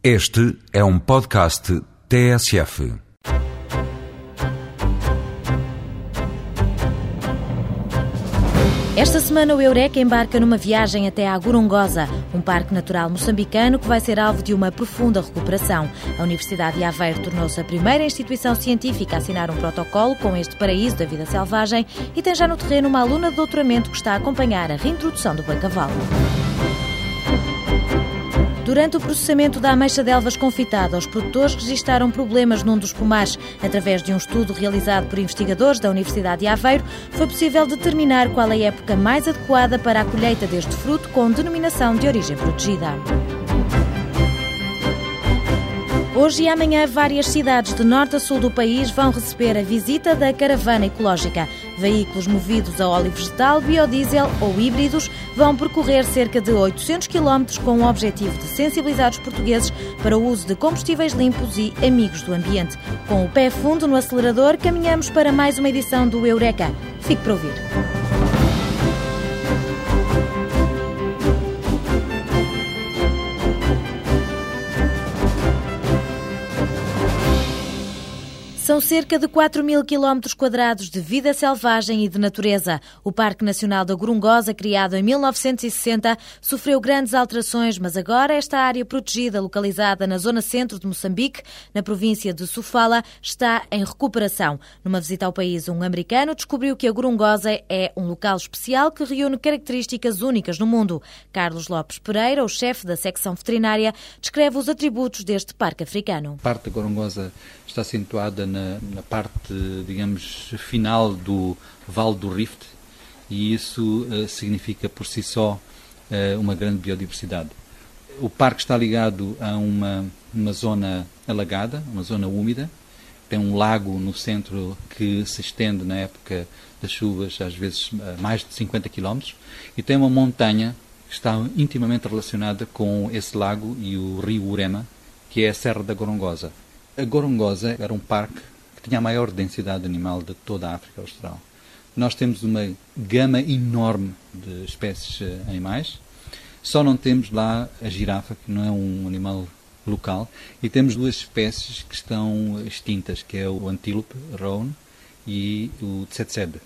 Este é um podcast TSF. Esta semana o Eureka embarca numa viagem até à Gorongosa, um parque natural moçambicano que vai ser alvo de uma profunda recuperação. A Universidade de Aveiro tornou-se a primeira instituição científica a assinar um protocolo com este paraíso da vida selvagem e tem já no terreno uma aluna de doutoramento que está a acompanhar a reintrodução do boi-cavalo. Durante o processamento da ameixa de elvas confitada, os produtores registaram problemas num dos pomares. Através de um estudo realizado por investigadores da Universidade de Aveiro, foi possível determinar qual é a época mais adequada para a colheita deste fruto com denominação de origem protegida. Hoje e amanhã, várias cidades de norte a sul do país vão receber a visita da caravana ecológica. Veículos movidos a óleo vegetal, biodiesel ou híbridos vão percorrer cerca de 800 km com o objetivo de sensibilizar os portugueses para o uso de combustíveis limpos e amigos do ambiente. Com o pé fundo no acelerador, caminhamos para mais uma edição do Eureka. Fique para ouvir. São cerca de 4 mil quilómetros quadrados de vida selvagem e de natureza. O Parque Nacional da Gorongosa, criado em 1960, sofreu grandes alterações, mas agora esta área protegida, localizada na zona centro de Moçambique, na província de Sofala, está em recuperação. Numa visita ao país, um americano descobriu que a Gorongosa é um local especial que reúne características únicas no mundo. Carlos Lopes Pereira, o chefe da secção veterinária, descreve os atributos deste parque africano. A parte da Gorongosa está situada na, na, parte, digamos, final do Vale do Rift e isso uh, significa por si só uh, uma grande biodiversidade. O parque está ligado a uma, uma zona alagada, uma zona úmida, tem um lago no centro que se estende na época das chuvas, às vezes a mais de 50 km, e tem uma montanha que está intimamente relacionada com esse lago e o rio Urema, que é a Serra da Gorongosa. A Gorongosa era um parque que tinha a maior densidade animal de toda a África Austral. Nós temos uma gama enorme de espécies eh, animais, só não temos lá a girafa, que não é um animal local, e temos duas espécies que estão extintas, que é o antílope roan e o tsetsebe.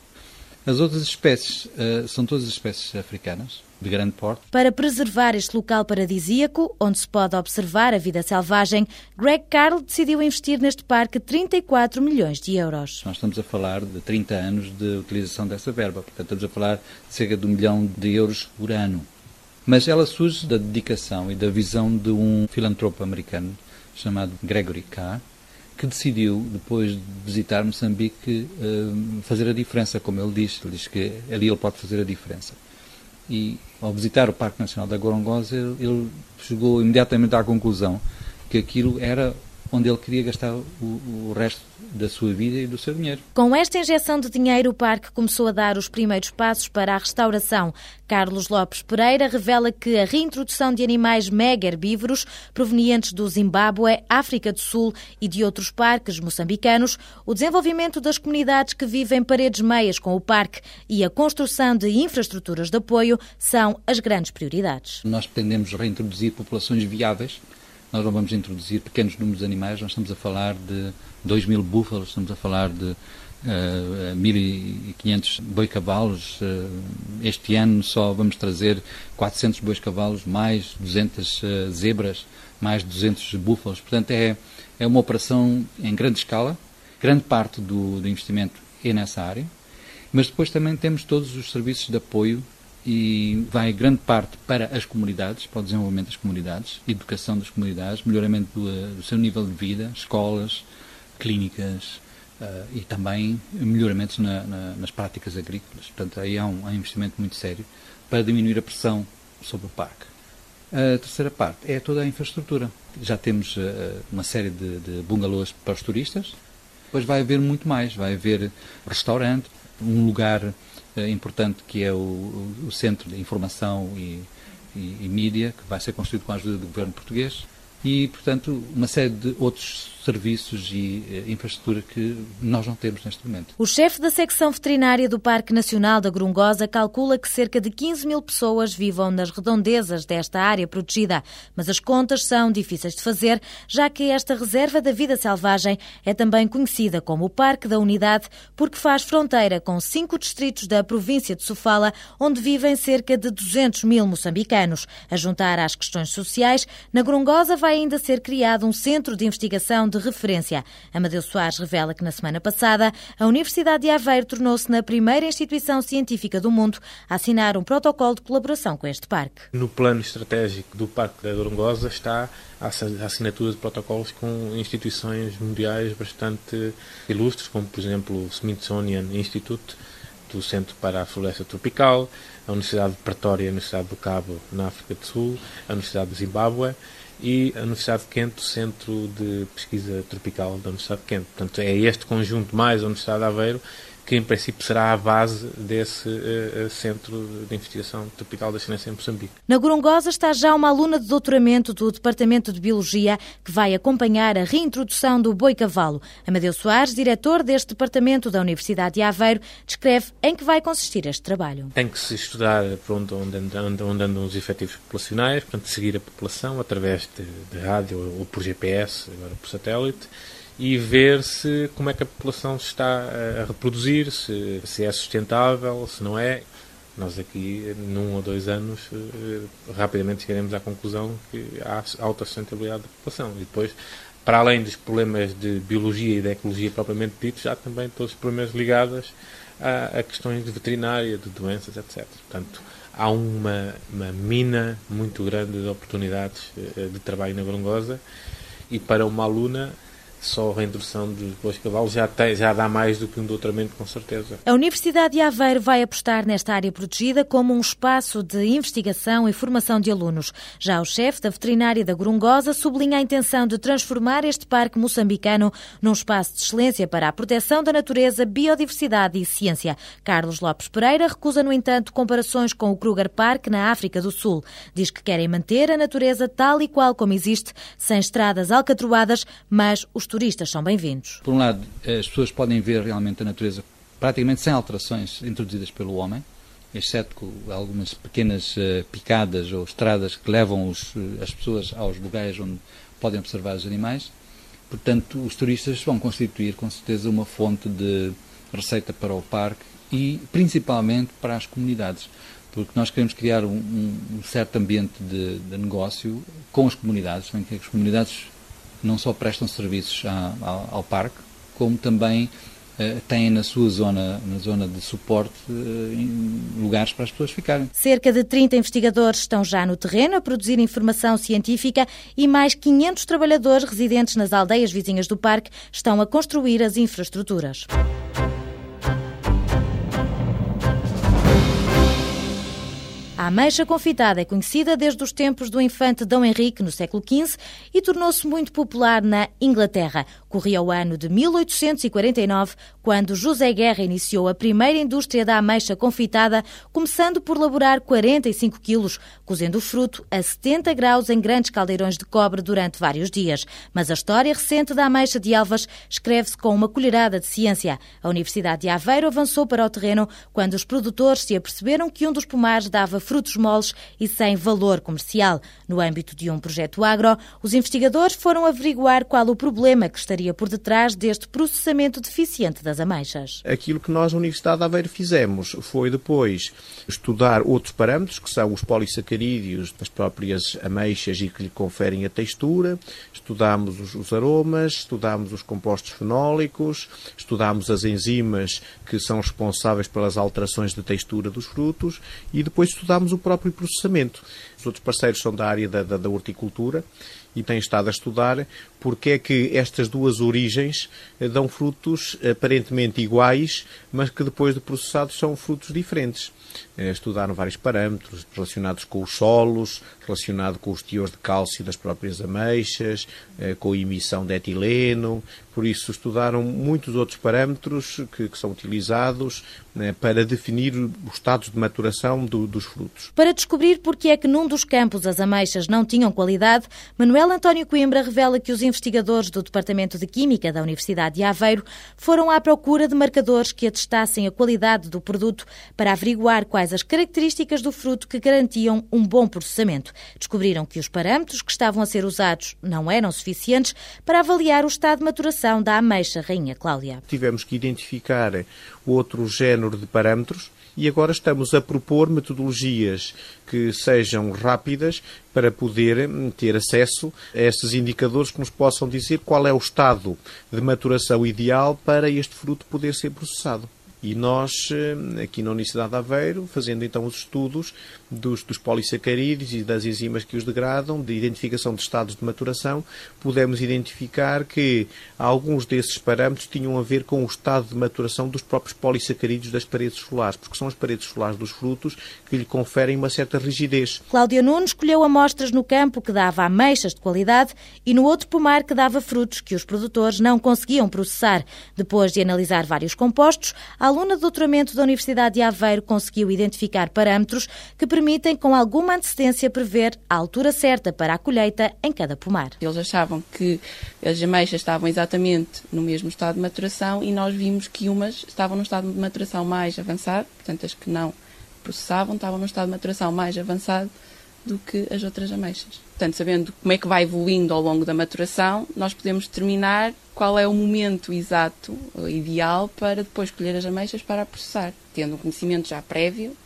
As outras espécies uh, são todas espécies africanas, de grande porte. Para preservar este local paradisíaco, onde se pode observar a vida selvagem, Greg Carl decidiu investir neste parque 34 milhões de euros. Nós estamos a falar de 30 anos de utilização dessa verba, portanto estamos a falar de cerca de um milhão de euros por ano. Mas ela surge da dedicação e da visão de um filantropo americano chamado Gregory Carr, que decidiu, depois de visitar Moçambique, eh, fazer a diferença, como ele diz. Ele diz que ali ele pode fazer a diferença. E, ao visitar o Parque Nacional da Gorongosa, ele chegou imediatamente à conclusão que aquilo era onde ele queria gastar o, o, resto da sua vida e do seu dinheiro. Com esta injeção de dinheiro, o parque começou a dar os primeiros passos para a restauração. Carlos Lopes Pereira revela que a reintrodução de animais mega herbívoros provenientes do Zimbábue, África do Sul e de outros parques moçambicanos, o desenvolvimento das comunidades que vivem paredes meias com o parque e a construção de infraestruturas de apoio são as grandes prioridades. Nós pretendemos reintroduzir populações viáveis nós não vamos introduzir pequenos números de animais, nós estamos a falar de 2 mil búfalos, estamos a falar de uh, eh, 1.500 boi-cavalos. Uh, este ano só vamos trazer 400 boi-cavalos, mais 200 uh, eh, zebras, mais 200 búfalos. Portanto, é, é uma operação em grande escala. Grande parte do, do investimento é nessa área. Mas depois também temos todos os serviços de apoio e vai grande parte para as comunidades, para o desenvolvimento das comunidades, educação das comunidades, melhoramento do, do seu nível de vida, escolas, clínicas uh, e também melhoramentos na, na, nas práticas agrícolas. Portanto, aí há um, há um investimento muito sério para diminuir a pressão sobre o parque. A terceira parte é toda a infraestrutura. Já temos uh, uma série de, de bungalows para os turistas, depois vai haver muito mais. Vai haver restaurante, um lugar importante que é o, o, Centro de Informação e, e, e Mídia, que vai ser construído com a ajuda do governo português, e, portanto, uma série de outros serviços e eh, infraestrutura que nós não temos neste momento. O chefe da secção veterinária do Parque Nacional da Grungosa calcula que cerca de 15 mil pessoas vivam nas redondezas desta área protegida, mas as contas são difíceis de fazer, já que esta reserva da vida selvagem é também conhecida como o Parque da Unidade, porque faz fronteira com cinco distritos da província de Sofala, onde vivem cerca de 200 mil moçambicanos. A juntar às questões sociais, na Grungosa vai ainda ser criado um centro de investigação de referência. Amadeu Soares revela que na semana passada a Universidade de Aveiro tornou-se na primeira instituição científica do mundo a assinar um protocolo de colaboração com este parque. No plano estratégico do Parque da Grungosa está a assinatura de protocolos com instituições mundiais bastante ilustres, como por exemplo o Smithsonian Institute, do Centro para a Floresta Tropical, a Universidade de Pretória, a Universidade do Cabo, na África do Sul, a Universidade de Zimbábue e a Universidade de Kent, o Centro de Pesquisa Tropical da Universidade de Kent. Portanto, é este conjunto mais a Universidade de Aveiro que em princípio será a base desse uh, centro de investigação tropical da ciência em Moçambique. Na Gorongosa está já uma aluna de doutoramento do Departamento de Biologia que vai acompanhar a reintrodução do boi-cavalo. Amadeu Soares, diretor deste departamento da Universidade de Aveiro, descreve em que vai consistir este trabalho. Tem que se estudar por onde, onde, andam, onde andam os efetivos populacionais, portanto, seguir a população através de, de rádio ou por GPS, agora por satélite, e ver se como é que a população está a reproduzir, se, se é sustentável, se não é. Nós aqui, num ou dois anos, eh, rapidamente chegaremos à conclusão que há alta sustentabilidade da população. E depois, para além dos problemas de biologia e de ecologia propriamente ditos, há também todos os problemas ligados a, a questões de veterinária, de doenças, etc. Portanto, há uma, uma mina muito grande de oportunidades eh, de trabalho na Brongosa e para uma aluna só a reintrodução dos bois cavalos já, tem, já dá mais do que um doutoramento, com certeza. A Universidade de Aveiro vai apostar nesta área protegida como um espaço de investigação e formação de alunos. Já o chefe da veterinária da Grungosa sublinha a intenção de transformar este parque moçambicano num espaço de excelência para a proteção da natureza, biodiversidade e ciência. Carlos Lopes Pereira recusa, no entanto, comparações com o Kruger Park na África do Sul. Diz que querem manter a natureza tal e qual como existe, sem estradas alcatroadas, mas os turistas são bem-vindos. Por um lado, as pessoas podem ver realmente a natureza praticamente sem alterações introduzidas pelo homem, exceto algumas pequenas uh, picadas ou estradas que levam os, eh, as pessoas aos lugares onde podem observar os animais. Portanto, os turistas vão constituir com certeza uma fonte de receita para o parque e principalmente para as comunidades, porque nós queremos criar um, um certo ambiente de, de negócio com as comunidades, em que as comunidades não só prestam serviços a, ao, ao parque, como também uh, têm na sua zona, na zona de suporte, uh, lugares para as pessoas ficarem. Cerca de 30 investigadores estão já no terreno a produzir informação científica e mais 500 trabalhadores residentes nas aldeias vizinhas do parque estão a construir as infraestruturas. A ameixa confitada é conhecida desde os tempos do infante Dom Henrique, no século XV, e tornou-se muito popular na Inglaterra. Corria o ano de 1849, quando José Guerra iniciou a primeira indústria da ameixa confitada, começando por laborar 45 quilos, cozendo o fruto a 70 graus em grandes caldeirões de cobre durante vários dias. Mas a história recente da ameixa de Elvas escreve-se com uma colherada de ciência. A Universidade de Aveiro avançou para o terreno quando os produtores se aperceberam que um dos pomares dava frutos moles e sem valor comercial. No âmbito de um projeto agro, os investigadores foram averiguar qual o problema que estaria por detrás deste processamento deficiente das ameixas. Aquilo que nós, na Universidade de Aveiro, fizemos foi depois estudar outros parâmetros, que são os polissacarídeos das próprias ameixas e que lhe conferem a textura, estudámos os, os aromas, estudámos os compostos fenólicos, estudámos as enzimas que são responsáveis pelas alterações de textura dos frutos e depois estudámos o próprio processamento. Os outros parceiros são da área da, da, da horticultura e têm estado a estudar porque é que estas duas origens eh, dão frutos aparentemente iguais, mas que depois de processados são frutos diferentes. eh, estudaram vários parâmetros relacionados com os solos, relacionado com os teores de cálcio das próprias ameixas, eh, com a emissão de etileno, por isso estudaram muitos outros parâmetros que, que são utilizados né, para definir os estados de maturação do, dos frutos. Para descobrir porque é que num dos campos as ameixas não tinham qualidade, Manuel António Coimbra revela que os investigadores do Departamento de Química da Universidade de Aveiro foram à procura de marcadores que atestassem a qualidade do produto para averiguar quais as características do fruto que garantiam um bom processamento. Descobriram que os parâmetros que estavam a ser usados não eram suficientes para avaliar o estado de maturação da ameixa Rainha Cláudia. Tivemos que identificar outro género de parâmetros e agora estamos a propor metodologias que sejam rápidas para poder ter acesso a esses indicadores que nos possam dizer qual é o estado de maturação ideal para este fruto poder ser processado. E nós, eh, aqui na Universidade de Aveiro, fazendo então os estudos dos, dos polissacarídeos e das enzimas que os degradam, de identificação de estados de maturação, pudemos identificar que alguns desses parâmetros tinham a ver com o estado de maturação dos próprios polissacarídeos das paredes solares, porque são as paredes solares dos frutos que lhe conferem uma certa rigidez. Cláudia Nunes escolheu amostras no campo que dava ameixas de qualidade e no outro pomar que dava frutos que os produtores não conseguiam processar. Depois de analisar vários compostos, a aluna de doutoramento da Universidade de Aveiro conseguiu identificar parâmetros que permitem, com alguma antecedência, prever a altura certa para a colheita em cada pomar. Eles achavam que as ameixas estavam exatamente no mesmo estado de maturação e nós vimos que umas estavam no estado de maturação mais avançado, portanto, as que não processavam estavam no estado de maturação mais avançado do que as outras ameixas. Portanto, sabendo como é que vai evoluindo ao longo da maturação, nós podemos determinar qual é o momento exato, ideal, para depois colher as ameixas para processar, tendo um conhecimento já prévio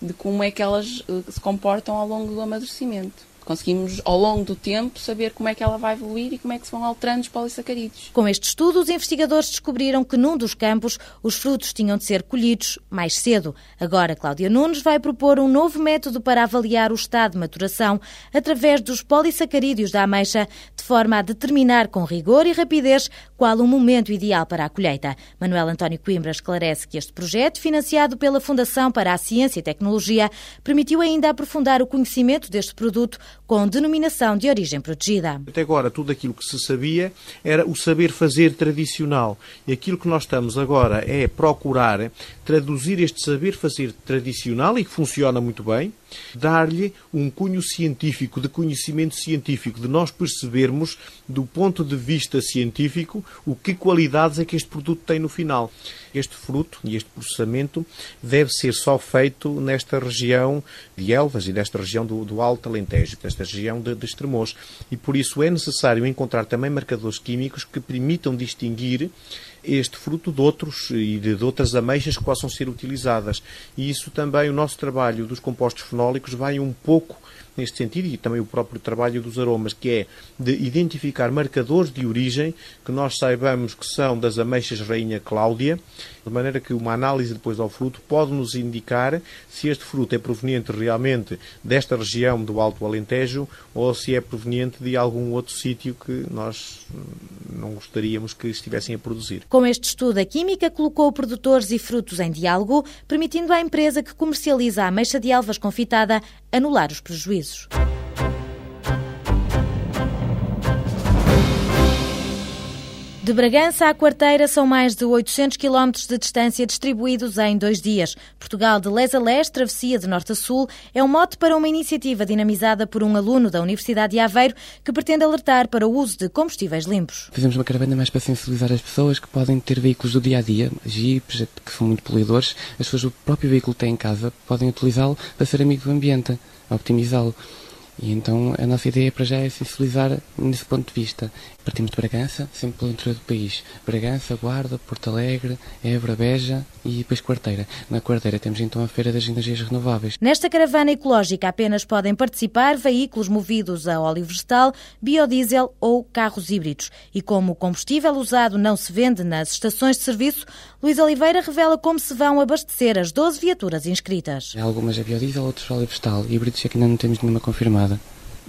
de como é que elas eh, se comportam ao longo do amadurecimento. Conseguimos, ao longo do tempo, saber como é que ela vai evoluir e como é que se vão alterando os polissacarídeos. Com este estudo, os investigadores descobriram que num dos campos os frutos tinham de ser colhidos mais cedo. Agora, Cláudia Nunes vai propor um novo método para avaliar o estado de maturação através dos polissacarídeos da ameixa, de forma a determinar com rigor e rapidez qual o momento ideal para a colheita. Manuel António Coimbra esclarece que este projeto, financiado pela Fundação para a Ciência e Tecnologia, permitiu ainda aprofundar o conhecimento deste produto com denominação de origem protegida. Até agora, tudo aquilo que se sabia era o saber fazer tradicional. E aquilo que nós estamos agora é procurar traduzir este saber fazer tradicional e que funciona muito bem, dar-lhe um cunho científico, de conhecimento científico, de nós percebermos, do ponto de vista científico, o que qualidades é que este produto tem no final. Este fruto e este processamento deve ser só feito nesta região de Elvas e nesta região do, do Alto Alentejo, nesta região de, de Estremoz. E por isso é necessário encontrar também marcadores químicos que permitam distinguir este fruto de outros e de, de, outras ameixas que possam ser utilizadas. E isso também, o nosso trabalho dos compostos fenólicos vai um pouco neste sentido e também o próprio trabalho dos aromas, que é de identificar marcadores de origem que nós saibamos que são das ameixas Rainha Cláudia, de maneira que uma análise depois ao fruto pode nos indicar se este fruto é proveniente realmente desta região do Alto Alentejo ou se é proveniente de algum outro sítio que nós não gostaríamos que estivessem a produzir. Com este estudo, a Química colocou produtores e frutos em diálogo, permitindo à empresa que comercializa a ameixa de alvas confitada anular os prejuízos. De Bragança à Quarteira são mais de 800 km de distância distribuídos em dois dias. Portugal de les a les, travessia de norte a sul, é um mote para uma iniciativa dinamizada por um aluno da Universidade de Aveiro que pretende alertar para o uso de combustíveis limpos. Fizemos uma caravana mais para sensibilizar as pessoas que podem ter veículos do dia a dia, jipes, que são muito poluidores. As pessoas, o próprio veículo têm em casa, podem utilizá-lo para ser amigo do ambiente, optimizá-lo. E então a nossa ideia para já é sensibilizar nesse ponto de vista. Partimos de Bragança, sempre pelo interior do país. Bragança, Guarda, Porto Alegre, Évora, Beja e depois Quarteira. Na Quarteira temos então a Feira das Energias Renováveis. Nesta caravana ecológica apenas podem participar veículos movidos a óleo vegetal, biodiesel ou carros híbridos. E como o combustível usado não se vende nas estações de serviço, Luís Oliveira revela como se vão abastecer as 12 viaturas inscritas. Algumas a biodiesel, outras a óleo vegetal. Híbridos é que ainda não temos nenhuma confirmada.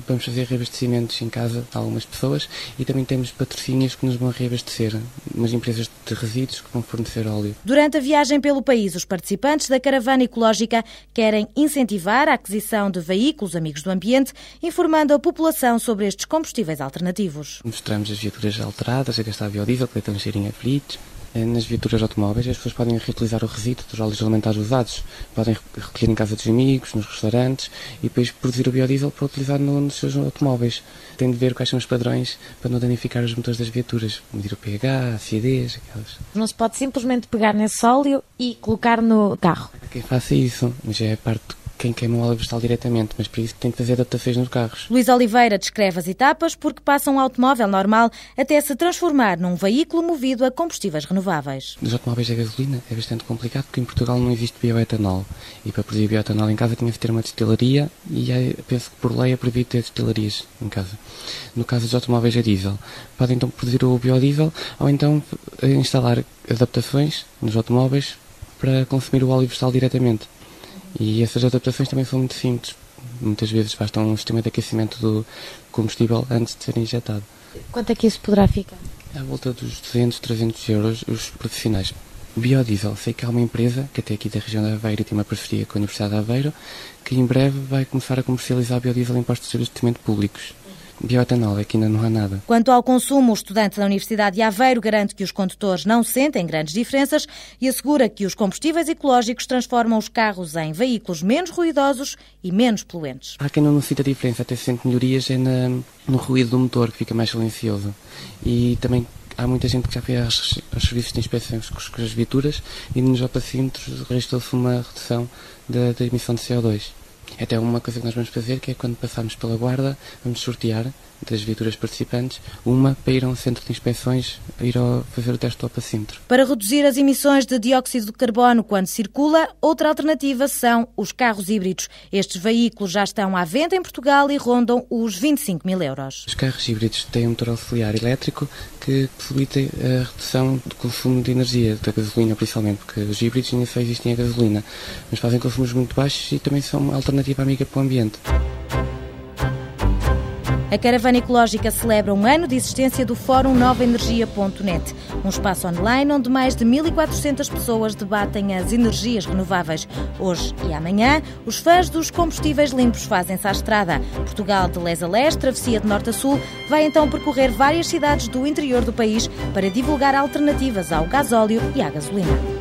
Vamos fazer reabastecimentos em casa a algumas pessoas e também temos patrocínios que nos vão reabastecer, umas empresas de resíduos que vão fornecer óleo. Durante a viagem pelo país, os participantes da caravana ecológica querem incentivar a aquisição de veículos amigos do ambiente, informando a população sobre estes combustíveis alternativos. Mostramos as viaturas alteradas a gastar biodiesel, que estão a serem aflitos, eh, nas viaturas automóveis, as pessoas podem reutilizar o resíduo dos óleos alimentares usados, podem recolher em casa dos amigos, nos restaurantes e depois produzir o biodiesel para utilizar no, nos seus automóveis. Tem de ver quais são os padrões para não danificar os motores das viaturas, medir o pH, a acidez, aquelas. Não se pode simplesmente pegar nesse óleo e colocar no carro. Quem faça isso, já é parte quem queima o óleo vegetal diretamente, mas para isso tem de fazer adaptações nos carros. Luís Oliveira descreve as etapas porque passa um automóvel normal até se transformar num veículo movido a combustíveis renováveis. Nos automóveis a gasolina é bastante complicado porque em Portugal não existe bioetanol e para produzir bioetanol em casa tinha de ter uma destilaria e é, penso que por lei é proibido ter destilarias em casa. No caso dos automóveis a diesel, podem então produzir o biodiesel ou então eh, instalar adaptações nos automóveis para consumir o óleo vegetal diretamente. E essas adaptações também são muito simples. Muitas vezes basta um sistema de aquecimento do combustível antes de ser injetado. Quanto é que isso poderá ficar? À volta dos 200, 300 euros os profissionais. O biodiesel, sei que há uma empresa, que até aqui da região de Aveiro tem uma parceria com a Universidade de Aveiro, que em breve vai começar a comercializar biodiesel em postos de abastecimento públicos bioetanol, aqui ainda não há nada. Quanto ao consumo, o estudante da Universidade de Aveiro garante que os condutores não sentem grandes diferenças e assegura que os combustíveis ecológicos transformam os carros em veículos menos ruidosos e menos poluentes. Há quem não sinta diferença, até sente melhorias é na, no ruído do motor, que fica mais silencioso. E também há muita gente que já foi aos, aos serviços de inspeções com, com as viaturas e nos opacímetros registrou-se uma redução da, da emissão de CO2. Até uma coisa que nós vamos fazer, que é quando passarmos pela guarda, vamos sortear das viaturas participantes, uma para ir a um centro de inspeções, ir ao, fazer o teste do opacímetro. Para reduzir as emissões de dióxido de carbono quando circula, outra alternativa são os carros híbridos. Estes veículos já estão à venda em Portugal e rondam os 25 mil euros. Os carros híbridos têm um motor auxiliar elétrico que possibilita a redução do consumo de energia, da gasolina principalmente, porque os híbridos ainda só existem a gasolina, mas fazem consumos muito baixos e também são uma alternativa amiga para o ambiente. A Caravana Ecológica celebra um ano de existência do Fórum novaenergia.net, um espaço online onde mais de 1.400 pessoas debatem as energias renováveis. Hoje e amanhã, os fãs dos combustíveis limpos fazem-se à estrada. Portugal de leste a leste, travessia de norte a sul, vai então percorrer várias cidades do interior do país para divulgar alternativas ao gasóleo e à gasolina.